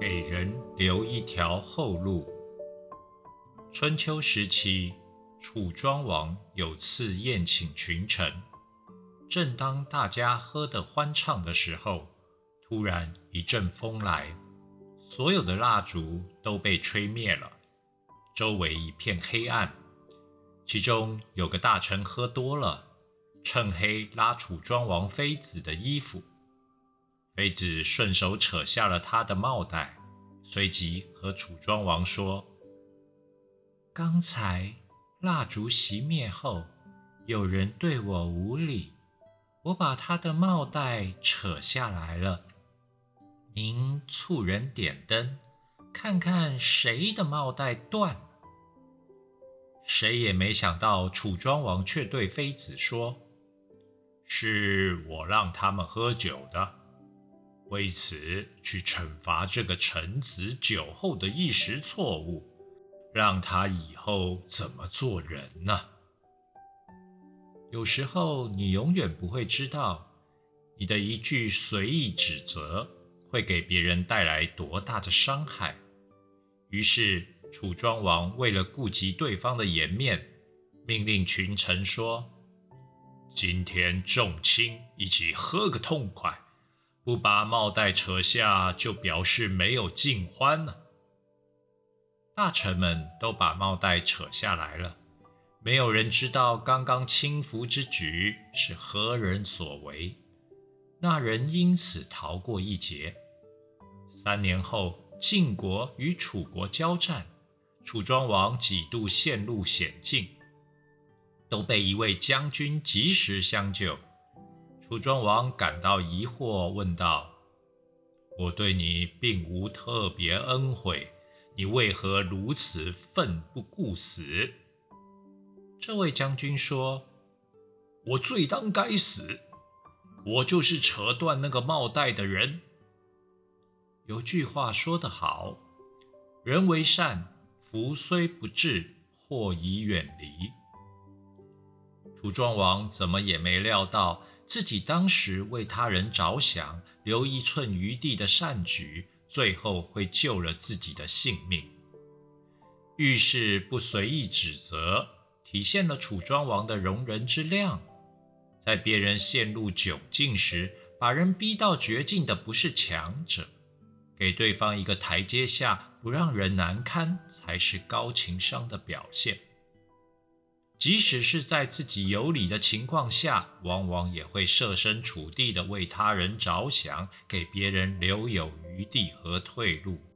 给人留一条后路。春秋时期，楚庄王有次宴请群臣，正当大家喝得欢畅的时候，突然一阵风来，所有的蜡烛都被吹灭了，周围一片黑暗。其中有个大臣喝多了，趁黑拉楚庄王妃子的衣服，妃子顺手扯下了他的帽带，随即和楚庄王说：“刚才蜡烛熄灭后，有人对我无礼，我把他的帽带扯下来了。您促人点灯，看看谁的帽带断。”谁也没想到，楚庄王却对妃子说：“是我让他们喝酒的，为此去惩罚这个臣子酒后的一时错误，让他以后怎么做人呢？”有时候，你永远不会知道，你的一句随意指责会给别人带来多大的伤害。于是。楚庄王为了顾及对方的颜面，命令群臣说：“今天众卿一起喝个痛快，不把帽带扯下，就表示没有尽欢呢。”大臣们都把帽带扯下来了，没有人知道刚刚轻浮之举是何人所为，那人因此逃过一劫。三年后，晋国与楚国交战。楚庄王几度陷入险境，都被一位将军及时相救。楚庄王感到疑惑，问道：“我对你并无特别恩惠，你为何如此奋不顾死？”这位将军说：“我罪当该死，我就是扯断那个帽带的人。”有句话说得好：“人为善。”福虽不至，祸已远离。楚庄王怎么也没料到，自己当时为他人着想、留一寸余地的善举，最后会救了自己的性命。遇事不随意指责，体现了楚庄王的容人之量。在别人陷入窘境时，把人逼到绝境的不是强者。给对方一个台阶下，不让人难堪，才是高情商的表现。即使是在自己有理的情况下，往往也会设身处地的为他人着想，给别人留有余地和退路。